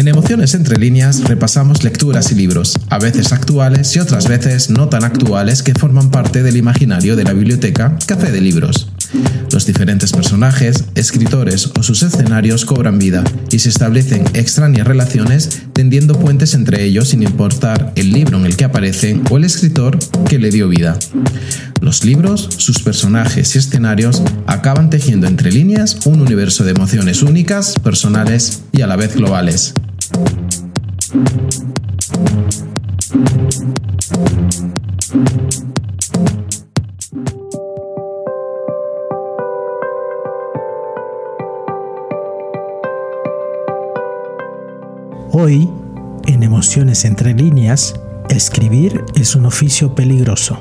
En Emociones entre líneas repasamos lecturas y libros, a veces actuales y otras veces no tan actuales que forman parte del imaginario de la biblioteca Café de Libros. Los diferentes personajes, escritores o sus escenarios cobran vida y se establecen extrañas relaciones tendiendo puentes entre ellos sin importar el libro en el que aparecen o el escritor que le dio vida. Los libros, sus personajes y escenarios acaban tejiendo entre líneas un universo de emociones únicas, personales y a la vez globales. Hoy, en Emociones entre líneas, escribir es un oficio peligroso.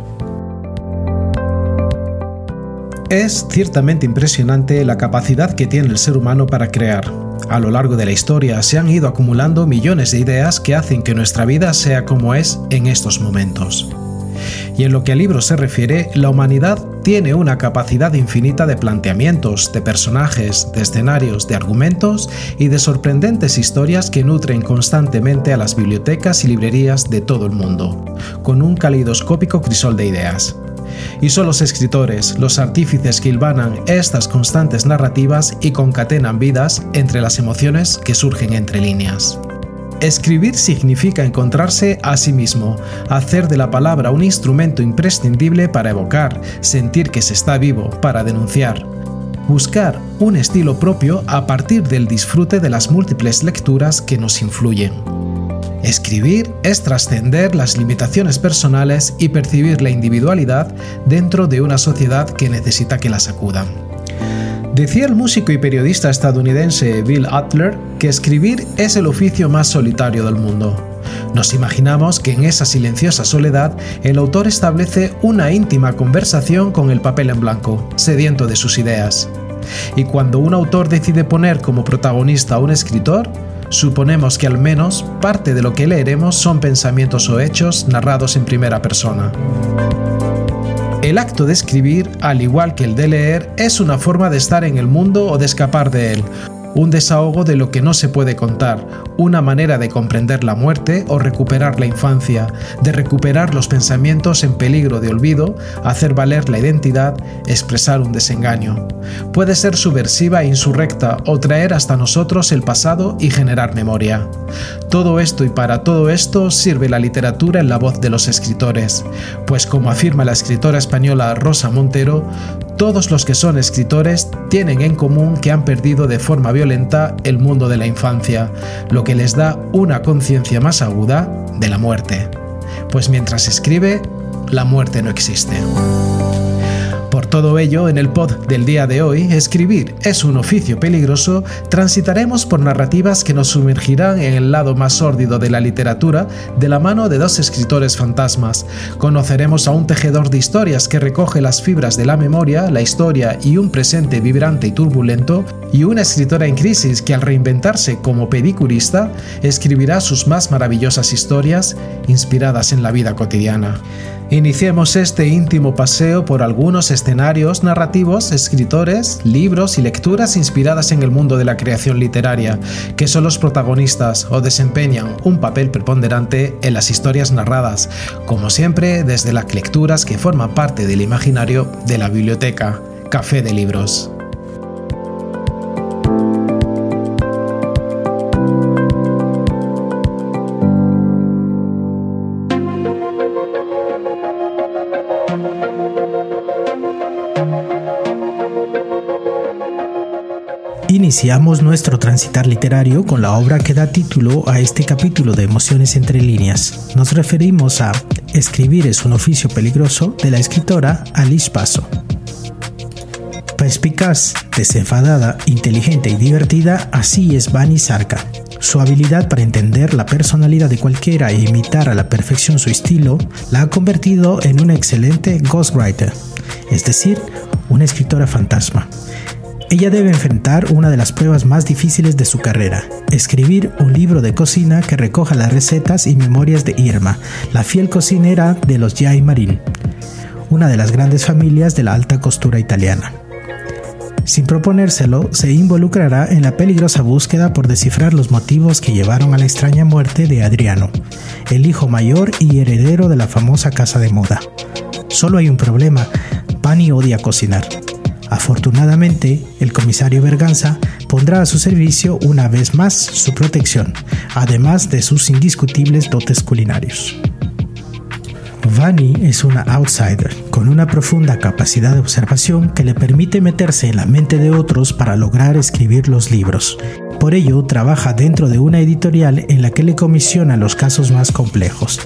Es ciertamente impresionante la capacidad que tiene el ser humano para crear. A lo largo de la historia se han ido acumulando millones de ideas que hacen que nuestra vida sea como es en estos momentos. Y en lo que al libro se refiere, la humanidad tiene una capacidad infinita de planteamientos, de personajes, de escenarios, de argumentos y de sorprendentes historias que nutren constantemente a las bibliotecas y librerías de todo el mundo, con un calidoscópico crisol de ideas. Y son los escritores, los artífices que hilvanan estas constantes narrativas y concatenan vidas entre las emociones que surgen entre líneas. Escribir significa encontrarse a sí mismo, hacer de la palabra un instrumento imprescindible para evocar, sentir que se está vivo, para denunciar. Buscar un estilo propio a partir del disfrute de las múltiples lecturas que nos influyen. Escribir es trascender las limitaciones personales y percibir la individualidad dentro de una sociedad que necesita que la sacudan. Decía el músico y periodista estadounidense Bill Adler que escribir es el oficio más solitario del mundo. Nos imaginamos que en esa silenciosa soledad el autor establece una íntima conversación con el papel en blanco, sediento de sus ideas. Y cuando un autor decide poner como protagonista a un escritor, suponemos que al menos parte de lo que leeremos son pensamientos o hechos narrados en primera persona. El acto de escribir, al igual que el de leer, es una forma de estar en el mundo o de escapar de él, un desahogo de lo que no se puede contar, una manera de comprender la muerte o recuperar la infancia, de recuperar los pensamientos en peligro de olvido, hacer valer la identidad, expresar un desengaño. Puede ser subversiva e insurrecta o traer hasta nosotros el pasado y generar memoria. Todo esto y para todo esto sirve la literatura en la voz de los escritores, pues como afirma la escritora española Rosa Montero, todos los que son escritores tienen en común que han perdido de forma violenta el mundo de la infancia, lo que les da una conciencia más aguda de la muerte. Pues mientras escribe, la muerte no existe. Todo ello, en el pod del día de hoy, escribir es un oficio peligroso, transitaremos por narrativas que nos sumergirán en el lado más sórdido de la literatura de la mano de dos escritores fantasmas. Conoceremos a un tejedor de historias que recoge las fibras de la memoria, la historia y un presente vibrante y turbulento, y una escritora en crisis que al reinventarse como pedicurista, escribirá sus más maravillosas historias inspiradas en la vida cotidiana. Iniciemos este íntimo paseo por algunos escenarios narrativos, escritores, libros y lecturas inspiradas en el mundo de la creación literaria, que son los protagonistas o desempeñan un papel preponderante en las historias narradas, como siempre desde las lecturas que forman parte del imaginario de la biblioteca, Café de Libros. Iniciamos nuestro transitar literario con la obra que da título a este capítulo de Emociones entre líneas. Nos referimos a Escribir es un oficio peligroso de la escritora Alice Paso. Perspicaz, desenfadada, inteligente y divertida, así es Bani Sarka. Su habilidad para entender la personalidad de cualquiera e imitar a la perfección su estilo la ha convertido en una excelente ghostwriter, es decir, una escritora fantasma. Ella debe enfrentar una de las pruebas más difíciles de su carrera, escribir un libro de cocina que recoja las recetas y memorias de Irma, la fiel cocinera de los Giai Marín, una de las grandes familias de la alta costura italiana. Sin proponérselo, se involucrará en la peligrosa búsqueda por descifrar los motivos que llevaron a la extraña muerte de Adriano, el hijo mayor y heredero de la famosa casa de moda. Solo hay un problema, Pani odia cocinar. Afortunadamente, el comisario Berganza pondrá a su servicio una vez más su protección, además de sus indiscutibles dotes culinarios. Vani es una outsider con una profunda capacidad de observación que le permite meterse en la mente de otros para lograr escribir los libros. Por ello, trabaja dentro de una editorial en la que le comisiona los casos más complejos,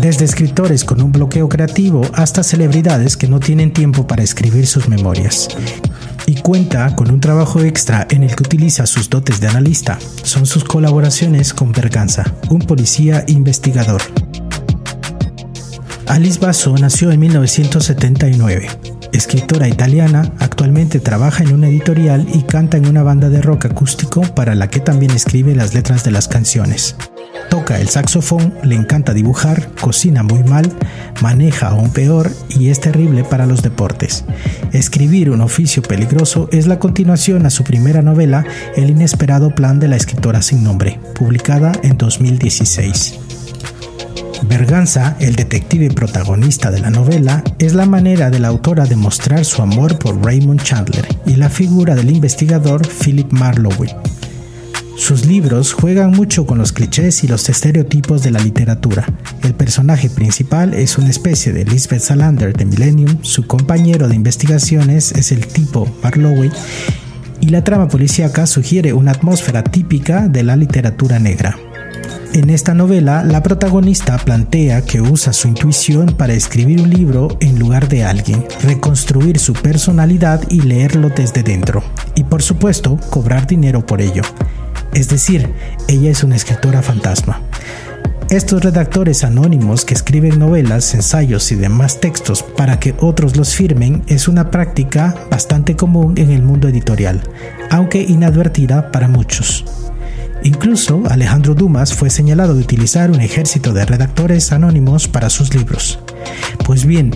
desde escritores con un bloqueo creativo hasta celebridades que no tienen tiempo para escribir sus memorias. Y cuenta con un trabajo extra en el que utiliza sus dotes de analista. Son sus colaboraciones con Berganza, un policía investigador. Alice Basso nació en 1979. Escritora italiana, actualmente trabaja en una editorial y canta en una banda de rock acústico para la que también escribe las letras de las canciones. Toca el saxofón, le encanta dibujar, cocina muy mal, maneja aún peor y es terrible para los deportes. Escribir un oficio peligroso es la continuación a su primera novela El inesperado plan de la escritora sin nombre, publicada en 2016. Berganza, el detective protagonista de la novela, es la manera de la autora de mostrar su amor por Raymond Chandler y la figura del investigador Philip Marlowe. Sus libros juegan mucho con los clichés y los estereotipos de la literatura. El personaje principal es una especie de Lisbeth Salander de Millennium, su compañero de investigaciones es el tipo Marlowe y la trama policíaca sugiere una atmósfera típica de la literatura negra. En esta novela, la protagonista plantea que usa su intuición para escribir un libro en lugar de alguien, reconstruir su personalidad y leerlo desde dentro, y por supuesto, cobrar dinero por ello. Es decir, ella es una escritora fantasma. Estos redactores anónimos que escriben novelas, ensayos y demás textos para que otros los firmen es una práctica bastante común en el mundo editorial, aunque inadvertida para muchos. Incluso Alejandro Dumas fue señalado de utilizar un ejército de redactores anónimos para sus libros. Pues bien,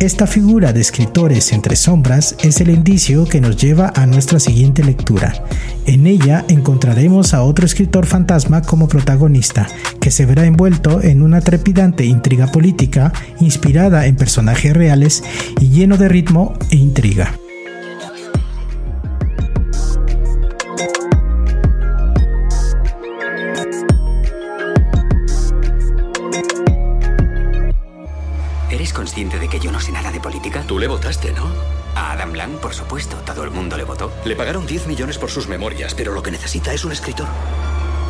esta figura de escritores entre sombras es el indicio que nos lleva a nuestra siguiente lectura. En ella encontraremos a otro escritor fantasma como protagonista, que se verá envuelto en una trepidante intriga política inspirada en personajes reales y lleno de ritmo e intriga. Tú le votaste, ¿no? A Adam Blanc, por supuesto. Todo el mundo le votó. Le pagaron 10 millones por sus memorias, pero lo que necesita es un escritor.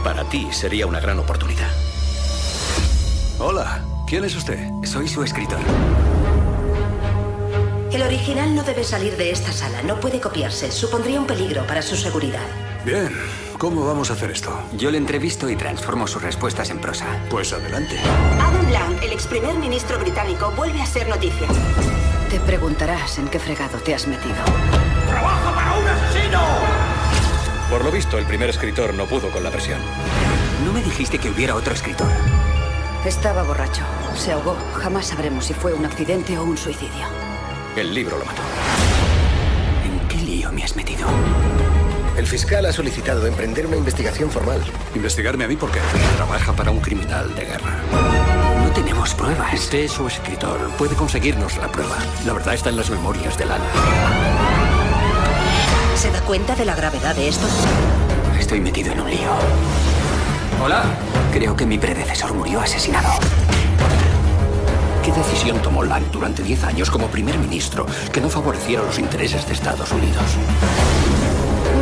Para ti sería una gran oportunidad. Hola, ¿quién es usted? Soy su escritor. El original no debe salir de esta sala. No puede copiarse. Supondría un peligro para su seguridad. Bien. ¿Cómo vamos a hacer esto? Yo le entrevisto y transformo sus respuestas en prosa. Pues adelante. Adam Blanc, el ex primer ministro británico, vuelve a ser noticia. Te preguntarás en qué fregado te has metido. ¡Trabaja para un asesino! Por lo visto, el primer escritor no pudo con la presión. ¿No me dijiste que hubiera otro escritor? Estaba borracho. Se ahogó. Jamás sabremos si fue un accidente o un suicidio. El libro lo mató. ¿En qué lío me has metido? El fiscal ha solicitado emprender una investigación formal. ¿Investigarme a mí por qué? Trabaja para un criminal de guerra. Tenemos pruebas. Usted es su escritor. Puede conseguirnos la prueba. La verdad está en las memorias de Lana. ¿Se da cuenta de la gravedad de esto? Estoy metido en un lío. Hola. Creo que mi predecesor murió asesinado. ¿Qué decisión tomó Lang durante 10 años como primer ministro que no favoreciera los intereses de Estados Unidos?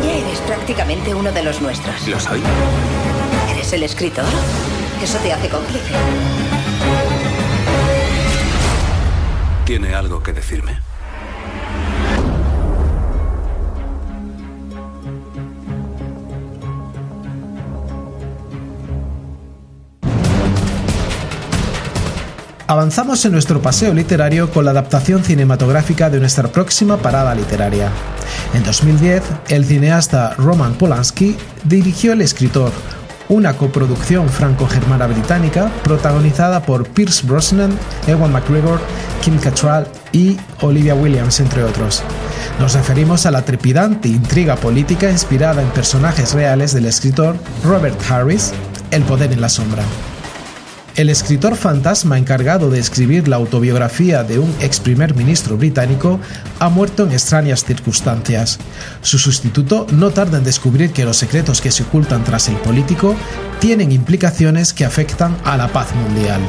Ya eres prácticamente uno de los nuestros. ¿Lo soy? ¿Eres el escritor? Eso te hace cómplice. ¿Tiene algo que decirme? Avanzamos en nuestro paseo literario con la adaptación cinematográfica de nuestra próxima parada literaria. En 2010, el cineasta Roman Polanski dirigió El escritor, una coproducción franco-germana británica protagonizada por Pierce Brosnan, Ewan McGregor, Kim Cattrall y Olivia Williams, entre otros. Nos referimos a la trepidante intriga política inspirada en personajes reales del escritor Robert Harris, El poder en la sombra. El escritor fantasma encargado de escribir la autobiografía de un ex primer ministro británico ha muerto en extrañas circunstancias. Su sustituto no tarda en descubrir que los secretos que se ocultan tras el político tienen implicaciones que afectan a la paz mundial.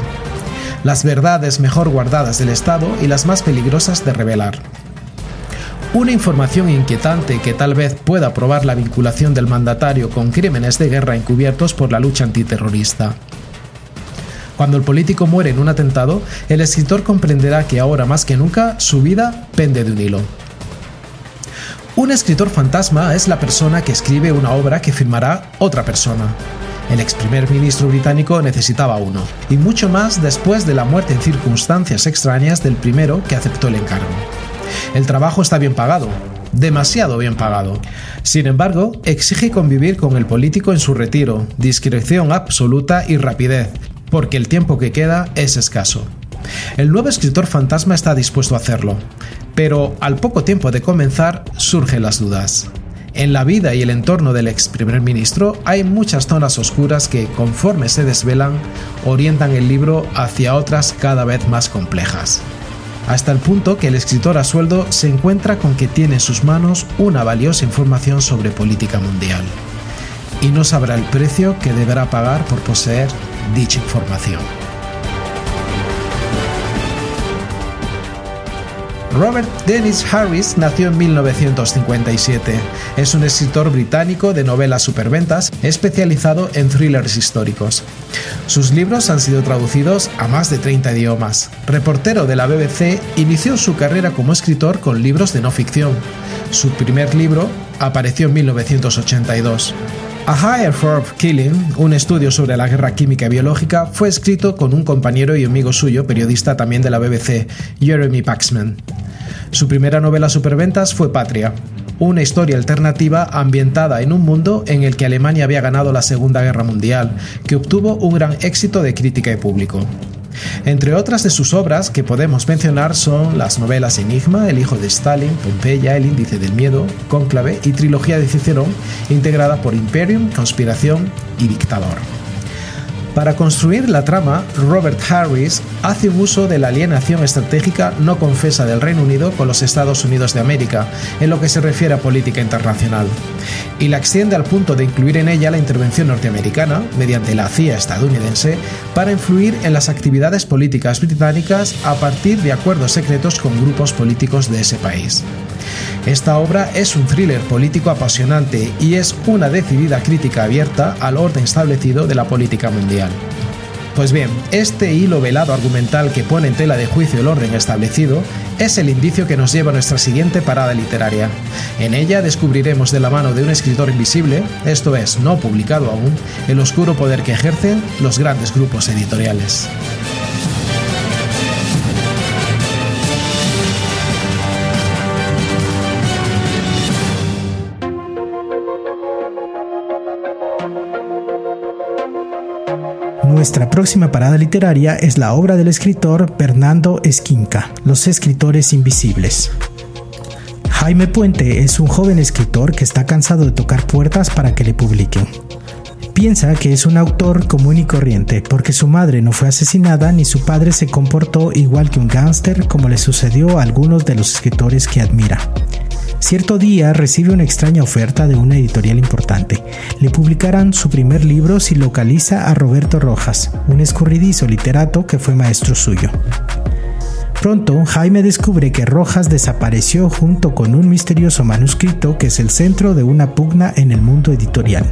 Las verdades mejor guardadas del Estado y las más peligrosas de revelar. Una información inquietante que tal vez pueda probar la vinculación del mandatario con crímenes de guerra encubiertos por la lucha antiterrorista. Cuando el político muere en un atentado, el escritor comprenderá que ahora más que nunca su vida pende de un hilo. Un escritor fantasma es la persona que escribe una obra que firmará otra persona. El ex primer ministro británico necesitaba uno, y mucho más después de la muerte en circunstancias extrañas del primero que aceptó el encargo. El trabajo está bien pagado, demasiado bien pagado. Sin embargo, exige convivir con el político en su retiro, discreción absoluta y rapidez, porque el tiempo que queda es escaso. El nuevo escritor fantasma está dispuesto a hacerlo, pero al poco tiempo de comenzar surgen las dudas. En la vida y el entorno del ex primer ministro hay muchas zonas oscuras que, conforme se desvelan, orientan el libro hacia otras cada vez más complejas. Hasta el punto que el escritor a sueldo se encuentra con que tiene en sus manos una valiosa información sobre política mundial. Y no sabrá el precio que deberá pagar por poseer dicha información. Robert Dennis Harris nació en 1957. Es un escritor británico de novelas superventas especializado en thrillers históricos. Sus libros han sido traducidos a más de 30 idiomas. Reportero de la BBC, inició su carrera como escritor con libros de no ficción. Su primer libro apareció en 1982. A Higher for Killing, un estudio sobre la guerra química y biológica, fue escrito con un compañero y amigo suyo, periodista también de la BBC, Jeremy Paxman. Su primera novela superventas fue Patria, una historia alternativa ambientada en un mundo en el que Alemania había ganado la Segunda Guerra Mundial, que obtuvo un gran éxito de crítica y público. Entre otras de sus obras que podemos mencionar son las novelas Enigma, El hijo de Stalin, Pompeya, El índice del miedo, Cónclave y Trilogía de Cicerón, integrada por Imperium, Conspiración y Dictador. Para construir la trama, Robert Harris hace uso de la alienación estratégica no confesa del Reino Unido con los Estados Unidos de América, en lo que se refiere a política internacional, y la extiende al punto de incluir en ella la intervención norteamericana, mediante la CIA estadounidense, para influir en las actividades políticas británicas a partir de acuerdos secretos con grupos políticos de ese país. Esta obra es un thriller político apasionante y es una decidida crítica abierta al orden establecido de la política mundial. Pues bien, este hilo velado argumental que pone en tela de juicio el orden establecido es el indicio que nos lleva a nuestra siguiente parada literaria. En ella descubriremos de la mano de un escritor invisible, esto es, no publicado aún, el oscuro poder que ejercen los grandes grupos editoriales. Nuestra próxima parada literaria es la obra del escritor Fernando Esquinca, Los escritores invisibles. Jaime Puente es un joven escritor que está cansado de tocar puertas para que le publiquen. Piensa que es un autor común y corriente porque su madre no fue asesinada ni su padre se comportó igual que un gángster como le sucedió a algunos de los escritores que admira. Cierto día recibe una extraña oferta de una editorial importante. Le publicarán su primer libro si localiza a Roberto Rojas, un escurridizo literato que fue maestro suyo. Pronto, Jaime descubre que Rojas desapareció junto con un misterioso manuscrito que es el centro de una pugna en el mundo editorial.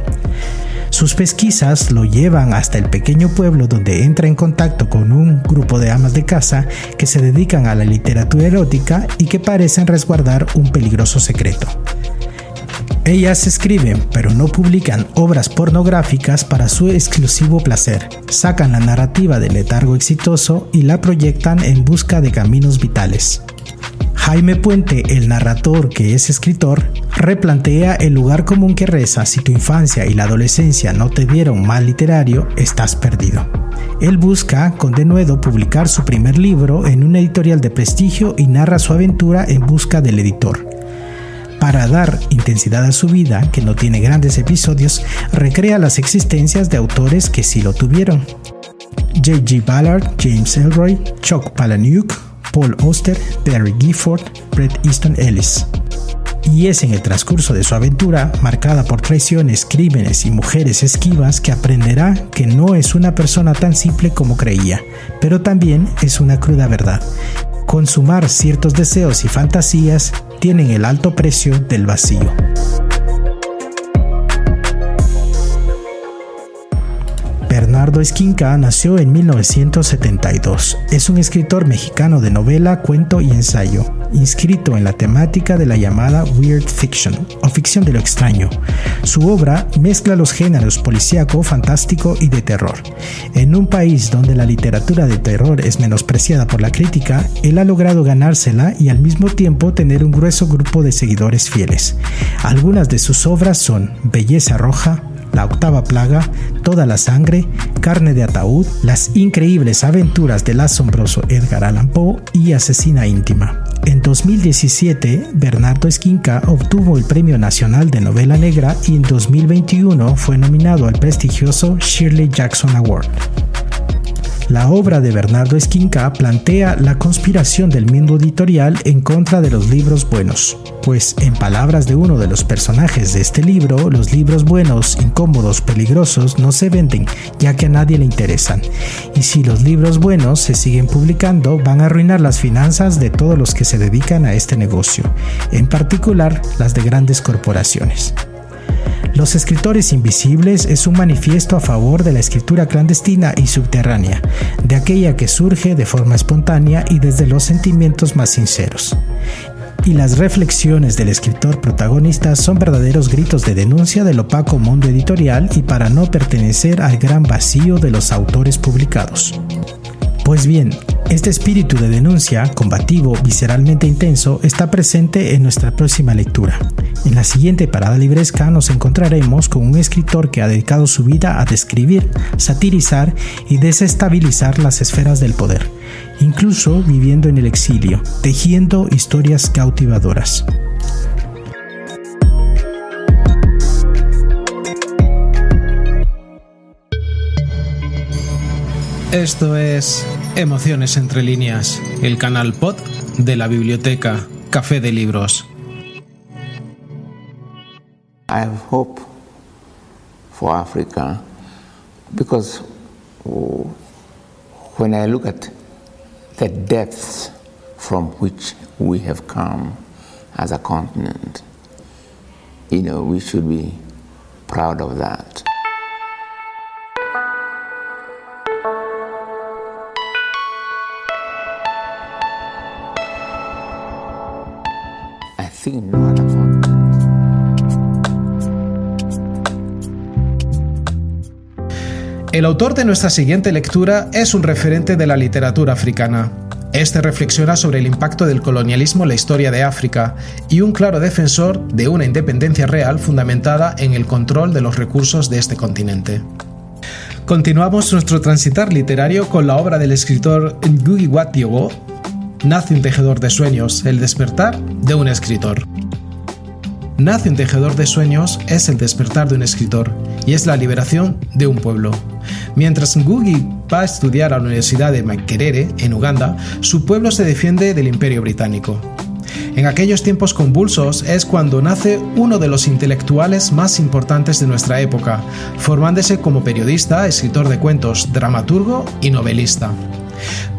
Sus pesquisas lo llevan hasta el pequeño pueblo donde entra en contacto con un grupo de amas de casa que se dedican a la literatura erótica y que parecen resguardar un peligroso secreto. Ellas escriben, pero no publican obras pornográficas para su exclusivo placer. Sacan la narrativa del letargo exitoso y la proyectan en busca de caminos vitales. Jaime Puente, el narrador que es escritor, replantea el lugar común que reza si tu infancia y la adolescencia no te dieron mal literario, estás perdido. Él busca con denuedo publicar su primer libro en una editorial de prestigio y narra su aventura en busca del editor. Para dar intensidad a su vida, que no tiene grandes episodios, recrea las existencias de autores que sí lo tuvieron. J.G. Ballard, James Elroy, Chuck Palahniuk, Paul Auster, Barry Gifford, Bret Easton Ellis y es en el transcurso de su aventura, marcada por traiciones, crímenes y mujeres esquivas, que aprenderá que no es una persona tan simple como creía, pero también es una cruda verdad. Consumar ciertos deseos y fantasías tienen el alto precio del vacío. Bernardo Esquinca nació en 1972. Es un escritor mexicano de novela, cuento y ensayo, inscrito en la temática de la llamada Weird Fiction o ficción de lo extraño. Su obra mezcla los géneros policíaco, fantástico y de terror. En un país donde la literatura de terror es menospreciada por la crítica, él ha logrado ganársela y al mismo tiempo tener un grueso grupo de seguidores fieles. Algunas de sus obras son Belleza Roja, la octava plaga, Toda la sangre, Carne de ataúd, Las increíbles aventuras del asombroso Edgar Allan Poe y Asesina íntima. En 2017, Bernardo Esquinca obtuvo el Premio Nacional de Novela Negra y en 2021 fue nominado al prestigioso Shirley Jackson Award. La obra de Bernardo Esquinca plantea la conspiración del mundo editorial en contra de los libros buenos, pues en palabras de uno de los personajes de este libro, los libros buenos, incómodos, peligrosos no se venden, ya que a nadie le interesan. Y si los libros buenos se siguen publicando, van a arruinar las finanzas de todos los que se dedican a este negocio, en particular las de grandes corporaciones. Los escritores invisibles es un manifiesto a favor de la escritura clandestina y subterránea, de aquella que surge de forma espontánea y desde los sentimientos más sinceros. Y las reflexiones del escritor protagonista son verdaderos gritos de denuncia del opaco mundo editorial y para no pertenecer al gran vacío de los autores publicados. Pues bien, este espíritu de denuncia, combativo, visceralmente intenso, está presente en nuestra próxima lectura. En la siguiente parada libresca nos encontraremos con un escritor que ha dedicado su vida a describir, satirizar y desestabilizar las esferas del poder, incluso viviendo en el exilio, tejiendo historias cautivadoras. Esto es Emociones entre líneas, el canal pod de la biblioteca Café de Libros. I have hope for Africa because when I look at the depths from which we have come as a continent, you know, we should be proud of that. El autor de nuestra siguiente lectura es un referente de la literatura africana. Este reflexiona sobre el impacto del colonialismo en la historia de África y un claro defensor de una independencia real fundamentada en el control de los recursos de este continente. Continuamos nuestro transitar literario con la obra del escritor Ngugi wa Nace un tejedor de sueños, el despertar de un escritor. Nace un tejedor de sueños es el despertar de un escritor y es la liberación de un pueblo. Mientras Ngugi va a estudiar a la Universidad de Makerere, en Uganda, su pueblo se defiende del Imperio Británico. En aquellos tiempos convulsos es cuando nace uno de los intelectuales más importantes de nuestra época, formándose como periodista, escritor de cuentos, dramaturgo y novelista.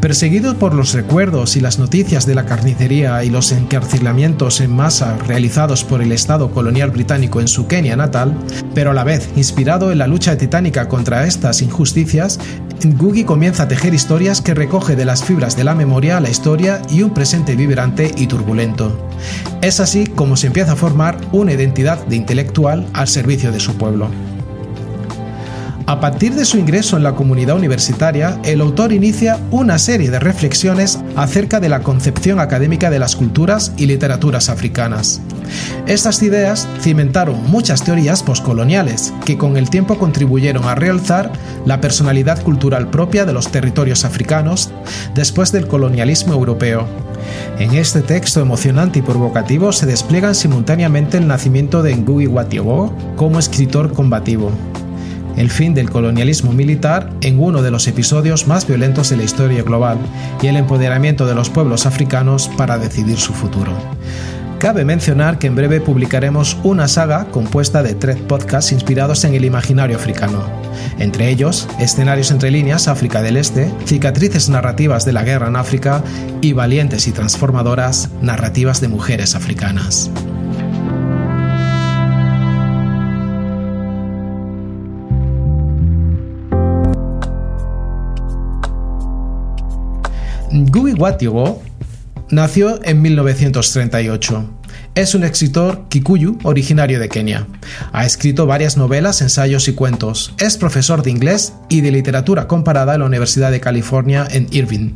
Perseguido por los recuerdos y las noticias de la carnicería y los encarcelamientos en masa realizados por el Estado colonial británico en su Kenia natal, pero a la vez inspirado en la lucha titánica contra estas injusticias, Ngugi comienza a tejer historias que recoge de las fibras de la memoria la historia y un presente vibrante y turbulento. Es así como se empieza a formar una identidad de intelectual al servicio de su pueblo. A partir de su ingreso en la comunidad universitaria, el autor inicia una serie de reflexiones acerca de la concepción académica de las culturas y literaturas africanas. Estas ideas cimentaron muchas teorías postcoloniales que con el tiempo contribuyeron a realzar la personalidad cultural propia de los territorios africanos después del colonialismo europeo. En este texto emocionante y provocativo se despliegan simultáneamente el nacimiento de Ngugi wa como escritor combativo, el fin del colonialismo militar en uno de los episodios más violentos de la historia global y el empoderamiento de los pueblos africanos para decidir su futuro. Cabe mencionar que en breve publicaremos una saga compuesta de tres podcasts inspirados en el imaginario africano, entre ellos Escenarios entre líneas África del Este, Cicatrices narrativas de la guerra en África y Valientes y transformadoras narrativas de mujeres africanas. Guy Watiogo nació en 1938. Es un escritor kikuyu originario de Kenia. Ha escrito varias novelas, ensayos y cuentos. Es profesor de inglés y de literatura comparada en la Universidad de California en Irvine.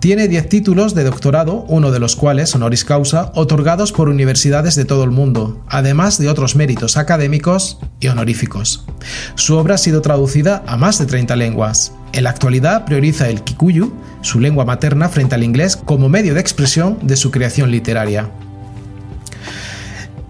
Tiene 10 títulos de doctorado, uno de los cuales, honoris causa, otorgados por universidades de todo el mundo, además de otros méritos académicos y honoríficos. Su obra ha sido traducida a más de 30 lenguas. En la actualidad prioriza el kikuyu, su lengua materna, frente al inglés como medio de expresión de su creación literaria.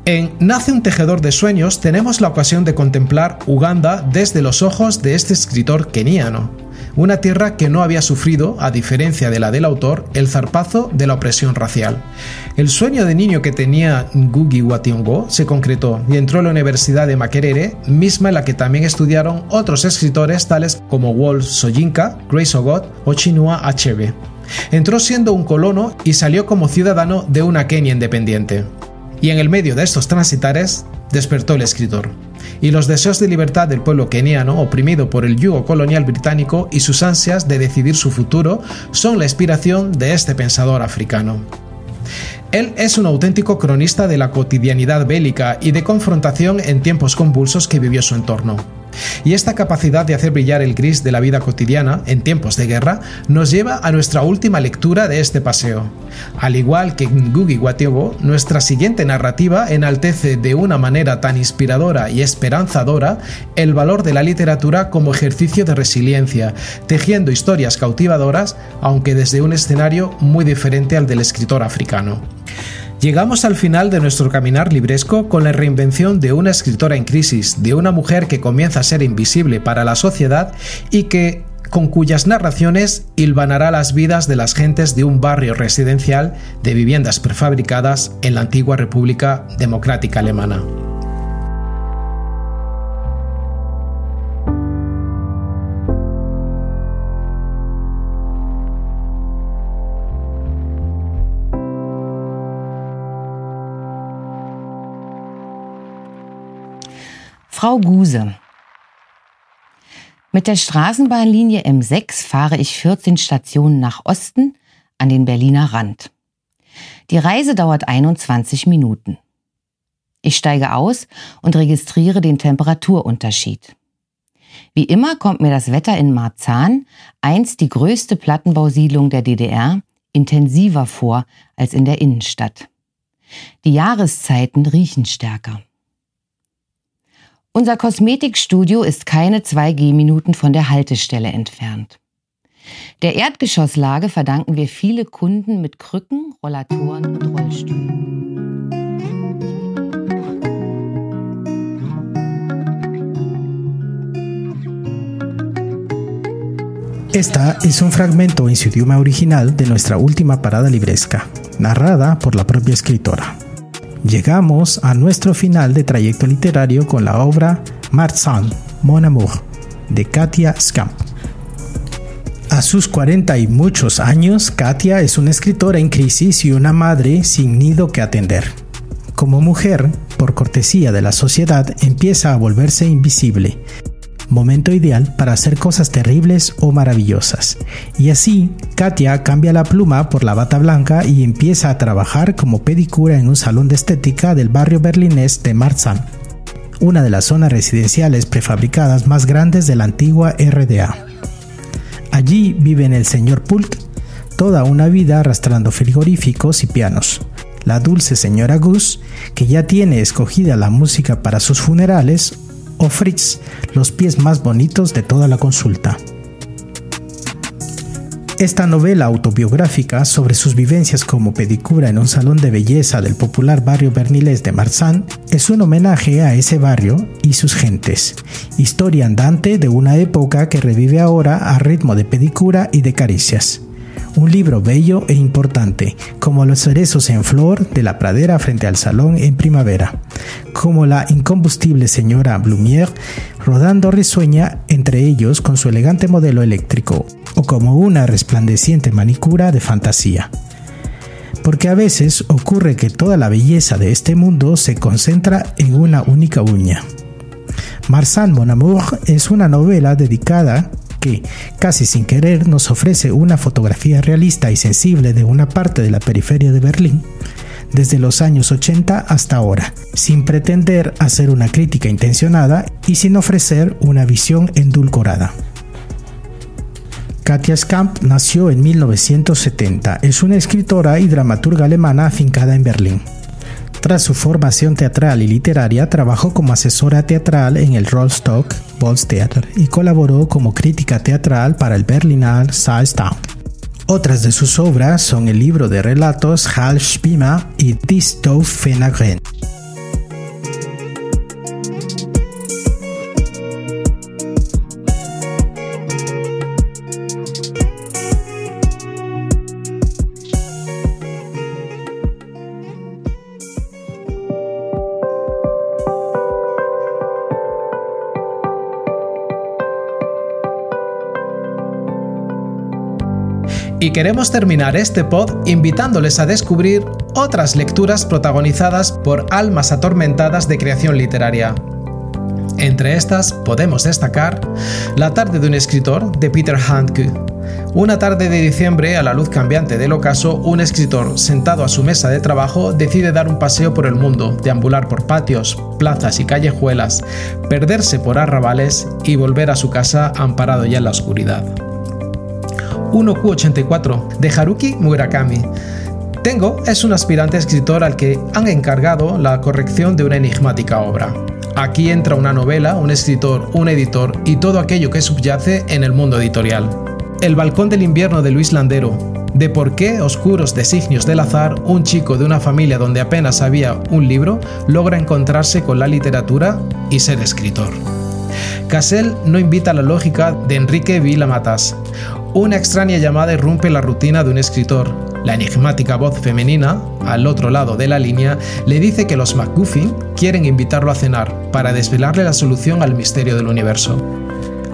En Nace un tejedor de sueños tenemos la ocasión de contemplar Uganda desde los ojos de este escritor keniano, una tierra que no había sufrido, a diferencia de la del autor, el zarpazo de la opresión racial. El sueño de niño que tenía Ngugi wa se concretó y entró a la Universidad de Makerere, misma en la que también estudiaron otros escritores tales como Walt Soyinka, Grace Ogot o Chinua Achebe. Entró siendo un colono y salió como ciudadano de una Kenia independiente. Y en el medio de estos transitares despertó el escritor y los deseos de libertad del pueblo keniano oprimido por el yugo colonial británico y sus ansias de decidir su futuro son la inspiración de este pensador africano. Él es un auténtico cronista de la cotidianidad bélica y de confrontación en tiempos convulsos que vivió su entorno. Y esta capacidad de hacer brillar el gris de la vida cotidiana en tiempos de guerra nos lleva a nuestra última lectura de este paseo. Al igual que Ngugi Watiogo, nuestra siguiente narrativa enaltece de una manera tan inspiradora y esperanzadora el valor de la literatura como ejercicio de resiliencia, tejiendo historias cautivadoras, aunque desde un escenario muy diferente al del escritor africano. Llegamos al final de nuestro caminar libresco con la reinvención de una escritora en crisis, de una mujer que comienza a ser invisible para la sociedad y que con cuyas narraciones hilvanará las vidas de las gentes de un barrio residencial de viviendas prefabricadas en la antigua República Democrática Alemana. Frau Guse. Mit der Straßenbahnlinie M6 fahre ich 14 Stationen nach Osten an den Berliner Rand. Die Reise dauert 21 Minuten. Ich steige aus und registriere den Temperaturunterschied. Wie immer kommt mir das Wetter in Marzahn, einst die größte Plattenbausiedlung der DDR, intensiver vor als in der Innenstadt. Die Jahreszeiten riechen stärker. Unser Kosmetikstudio ist keine zwei Gehminuten von der Haltestelle entfernt. Der Erdgeschosslage verdanken wir viele Kunden mit Krücken, Rollatoren und Rollstühlen. Esta es un fragmento en su idioma original de nuestra última parada libresca, narrada por la propia escritora. Llegamos a nuestro final de trayecto literario con la obra Marzahn, Mon Amour, de Katia Scamp. A sus 40 y muchos años, Katia es una escritora en crisis y una madre sin nido que atender. Como mujer, por cortesía de la sociedad, empieza a volverse invisible, momento ideal para hacer cosas terribles o maravillosas. Y así, Katia cambia la pluma por la bata blanca y empieza a trabajar como pedicura en un salón de estética del barrio berlinés de Marzahn. una de las zonas residenciales prefabricadas más grandes de la antigua RDA. Allí vive el señor Pult, toda una vida arrastrando frigoríficos y pianos. La dulce señora Gus, que ya tiene escogida la música para sus funerales, o Fritz, los pies más bonitos de toda la consulta. Esta novela autobiográfica sobre sus vivencias como pedicura en un salón de belleza del popular barrio bernilés de Marsan es un homenaje a ese barrio y sus gentes, historia andante de una época que revive ahora a ritmo de pedicura y de caricias. Un libro bello e importante, como los cerezos en flor de la pradera frente al salón en primavera, como la incombustible señora Blumière rodando risueña entre ellos con su elegante modelo eléctrico, o como una resplandeciente manicura de fantasía. Porque a veces ocurre que toda la belleza de este mundo se concentra en una única uña. Marsan Mon Amour es una novela dedicada que, casi sin querer, nos ofrece una fotografía realista y sensible de una parte de la periferia de Berlín, desde los años 80 hasta ahora, sin pretender hacer una crítica intencionada y sin ofrecer una visión endulcorada. Katia Skamp nació en 1970. Es una escritora y dramaturga alemana afincada en Berlín. Tras su formación teatral y literaria, trabajó como asesora teatral en el Rostock Volkstheater y colaboró como crítica teatral para el Berliner Saalstau. Otras de sus obras son el libro de relatos Hal Spima y Distow Fenagren. Y queremos terminar este pod invitándoles a descubrir otras lecturas protagonizadas por almas atormentadas de creación literaria. Entre estas podemos destacar La tarde de un escritor de Peter Handke. Una tarde de diciembre, a la luz cambiante del ocaso, un escritor sentado a su mesa de trabajo decide dar un paseo por el mundo, deambular por patios, plazas y callejuelas, perderse por arrabales y volver a su casa amparado ya en la oscuridad. 1Q84 de Haruki Murakami. Tengo es un aspirante escritor al que han encargado la corrección de una enigmática obra. Aquí entra una novela, un escritor, un editor y todo aquello que subyace en el mundo editorial. El balcón del invierno de Luis Landero. De por qué, oscuros designios del azar, un chico de una familia donde apenas había un libro logra encontrarse con la literatura y ser escritor. Cassell no invita a la lógica de Enrique Vila Matas, una extraña llamada irrumpe la rutina de un escritor. La enigmática voz femenina, al otro lado de la línea, le dice que los McGuffin quieren invitarlo a cenar para desvelarle la solución al misterio del universo.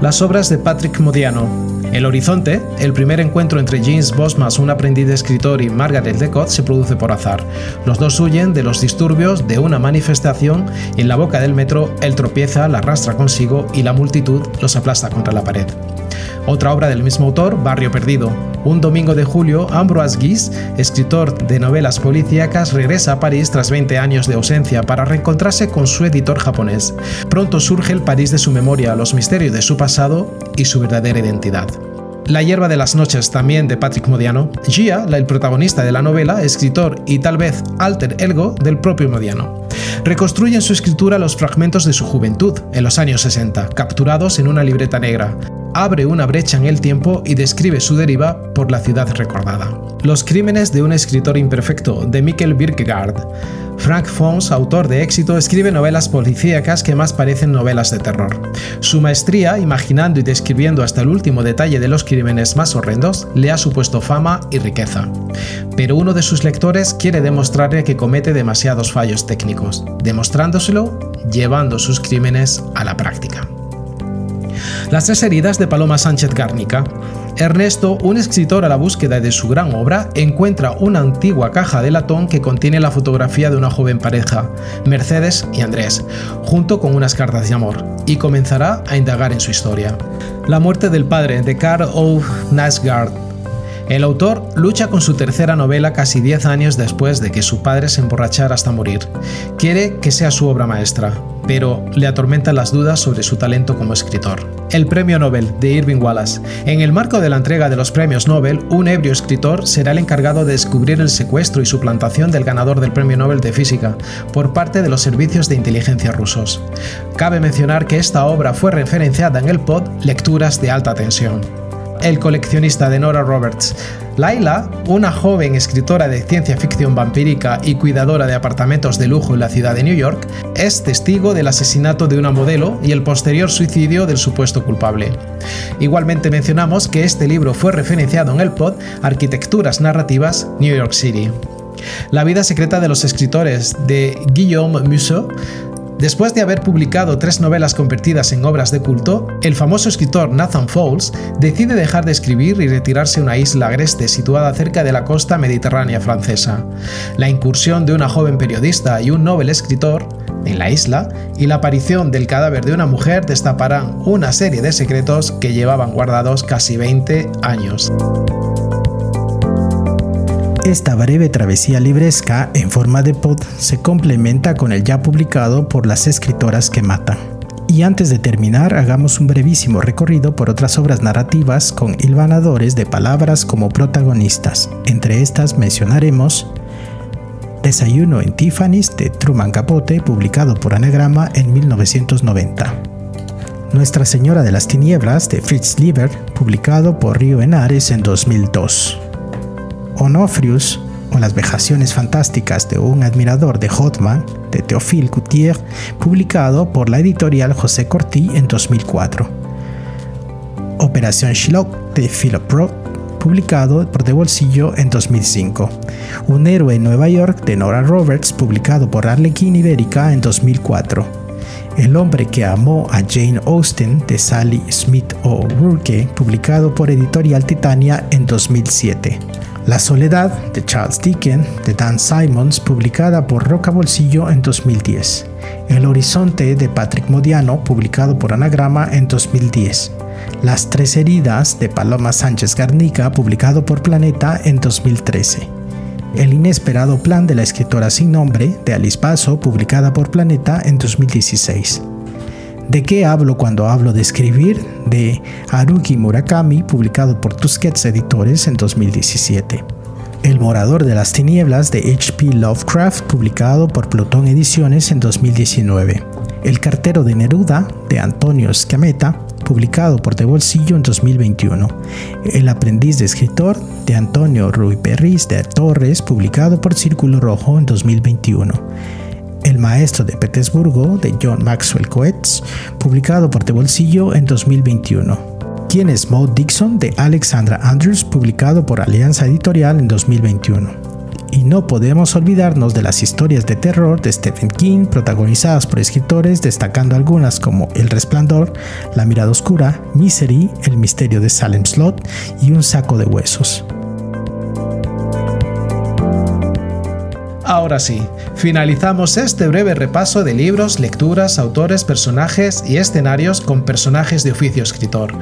Las obras de Patrick Modiano. El Horizonte, el primer encuentro entre James Bosmas, un aprendiz de escritor, y Margaret Decott se produce por azar. Los dos huyen de los disturbios de una manifestación y en la boca del metro él tropieza, la arrastra consigo y la multitud los aplasta contra la pared. Otra obra del mismo autor, Barrio Perdido. Un domingo de julio, Ambroise Guis, escritor de novelas policíacas, regresa a París tras 20 años de ausencia para reencontrarse con su editor japonés. Pronto surge el París de su memoria, los misterios de su pasado y su verdadera identidad. La hierba de las noches, también de Patrick Modiano. Gia, el protagonista de la novela, escritor y tal vez alter ego del propio Modiano. Reconstruye en su escritura los fragmentos de su juventud, en los años 60, capturados en una libreta negra abre una brecha en el tiempo y describe su deriva por la ciudad recordada. Los crímenes de un escritor imperfecto, de Mikkel Birkegaard. Frank Fons, autor de éxito, escribe novelas policíacas que más parecen novelas de terror. Su maestría, imaginando y describiendo hasta el último detalle de los crímenes más horrendos, le ha supuesto fama y riqueza. Pero uno de sus lectores quiere demostrarle que comete demasiados fallos técnicos, demostrándoselo llevando sus crímenes a la práctica. Las tres heridas de Paloma Sánchez Garnica. Ernesto, un escritor a la búsqueda de su gran obra, encuentra una antigua caja de latón que contiene la fotografía de una joven pareja, Mercedes y Andrés, junto con unas cartas de amor, y comenzará a indagar en su historia. La muerte del padre de Karl Ove Nasgard. El autor lucha con su tercera novela casi 10 años después de que su padre se emborrachara hasta morir. Quiere que sea su obra maestra, pero le atormentan las dudas sobre su talento como escritor. El Premio Nobel de Irving Wallace. En el marco de la entrega de los premios Nobel, un ebrio escritor será el encargado de descubrir el secuestro y suplantación del ganador del Premio Nobel de Física por parte de los servicios de inteligencia rusos. Cabe mencionar que esta obra fue referenciada en el pod Lecturas de alta tensión el coleccionista de Nora Roberts. Laila, una joven escritora de ciencia ficción vampírica y cuidadora de apartamentos de lujo en la ciudad de New York, es testigo del asesinato de una modelo y el posterior suicidio del supuesto culpable. Igualmente mencionamos que este libro fue referenciado en el pod Arquitecturas Narrativas New York City. La vida secreta de los escritores de Guillaume Musso Después de haber publicado tres novelas convertidas en obras de culto, el famoso escritor Nathan Fowles decide dejar de escribir y retirarse a una isla agreste situada cerca de la costa mediterránea francesa. La incursión de una joven periodista y un novel escritor en la isla y la aparición del cadáver de una mujer destaparán una serie de secretos que llevaban guardados casi 20 años. Esta breve travesía libresca en forma de pod se complementa con el ya publicado por las escritoras que matan. Y antes de terminar, hagamos un brevísimo recorrido por otras obras narrativas con hilvanadores de palabras como protagonistas. Entre estas mencionaremos Desayuno en Tiffany's de Truman Capote, publicado por Anagrama en 1990. Nuestra Señora de las Tinieblas de Fritz Lieber, publicado por Río Henares en 2002. Onofrius o Las vejaciones fantásticas de un admirador de Hotman de Théophile Coutier, publicado por la editorial José Cortí en 2004. Operación Shylock de Philip Roth, publicado por De Bolsillo en 2005. Un héroe en Nueva York de Nora Roberts, publicado por Arlequín Ibérica en 2004. El hombre que amó a Jane Austen de Sally Smith O'Rourke, publicado por Editorial Titania en 2007. La Soledad de Charles Dickens de Dan Simons, publicada por Roca Bolsillo en 2010. El Horizonte de Patrick Modiano, publicado por Anagrama en 2010. Las Tres Heridas de Paloma Sánchez Garnica, publicado por Planeta en 2013. El inesperado plan de la escritora sin nombre de Alice Paso, publicada por Planeta en 2016. ¿De qué hablo cuando hablo de escribir? De Haruki Murakami, publicado por Tusquets Editores en 2017. El Morador de las Tinieblas de H.P. Lovecraft, publicado por Plutón Ediciones en 2019. El Cartero de Neruda de Antonio Scameta, publicado por De Bolsillo en 2021. El Aprendiz de Escritor de Antonio Ruy Perris de Torres, publicado por Círculo Rojo en 2021 el Maestro de Petersburgo de John Maxwell Coetz, publicado por De Bolsillo en 2021. ¿Quién es Maud Dixon? de Alexandra Andrews, publicado por Alianza Editorial en 2021. Y no podemos olvidarnos de las historias de terror de Stephen King, protagonizadas por escritores, destacando algunas como El Resplandor, La Mirada Oscura, Misery, El Misterio de Salem Slot y Un Saco de Huesos. Ahora sí, finalizamos este breve repaso de libros, lecturas, autores, personajes y escenarios con personajes de oficio escritor.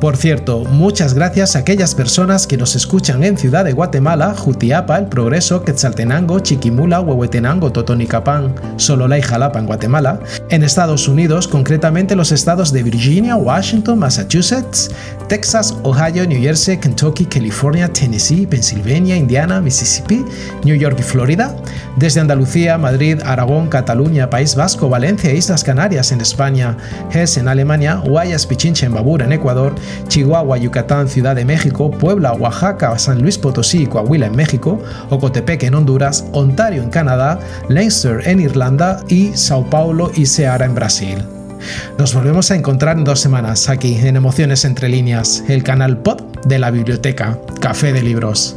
Por cierto, muchas gracias a aquellas personas que nos escuchan en Ciudad de Guatemala, Jutiapa, El Progreso, Quetzaltenango, Chiquimula, Huehuetenango, Totonicapán, Sololá y Jalapa en Guatemala, en Estados Unidos, concretamente los estados de Virginia, Washington, Massachusetts, Texas, Ohio, New Jersey, Kentucky, California, Tennessee, Pennsylvania, Indiana, Mississippi, New York y Florida, desde Andalucía, Madrid, Aragón, Cataluña, País Vasco, Valencia e Islas Canarias en España, Hesse en Alemania, Guayas, Pichincha en Babur en Ecuador, Chihuahua, Yucatán, Ciudad de México, Puebla, Oaxaca, San Luis Potosí y Coahuila en México, Ocotepec en Honduras, Ontario en Canadá, Leinster en Irlanda y Sao Paulo y Ceará en Brasil. Nos volvemos a encontrar en dos semanas aquí en Emociones entre líneas, el canal pod de la biblioteca Café de Libros.